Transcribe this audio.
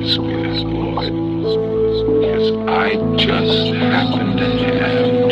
Because I just happened to have.